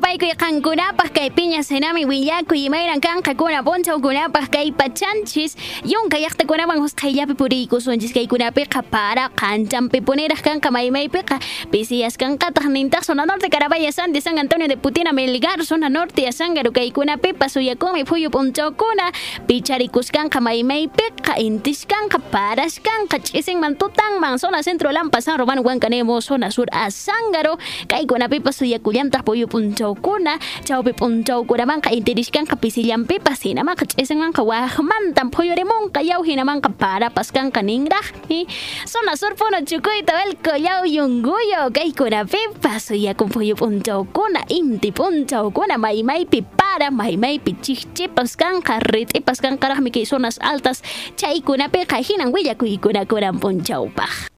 Llamankunapas kay piña senami willaku imayran kanqa kuna punchawkunapas kay pachanchis yunka llaqtakunaman husqayllapi puriykusunchis kaykunapiqa para qanchanpi puniraq kanqa maymaypiqa pisiyas kanqataq nintaq zona norte Carabaya Sante San Antonio de Putina Melgar zona norte Asangaru kaykunapipas uyakumi phuyu punchawkuna picharikuskanqa maymaypiqa intishkanqa parashkanqa ch'isinman tutanman zona centro Lampa San Román Huancanemo zona sur Asangaru kaykunapipas uyakullantaq phuyu punchawkuna chawpi punchawkunamanqa intirishkanqa pisillanpipas hinamanqa ch'isinmanqa waqmantan phuyurimunqa yaw hinamanqa parapas kanqa ninraqmi zona sur puno chukuyta velko yaw yunguyo kaykunapipas uyakun phuyu punchawkuna inti punchawkuna maymaypi para maymaypi chiqchipas kanqa rit'ipas kanqaraqmi kay zonas altas chaykunapiqa hinan willakuykunakunan punchawpaq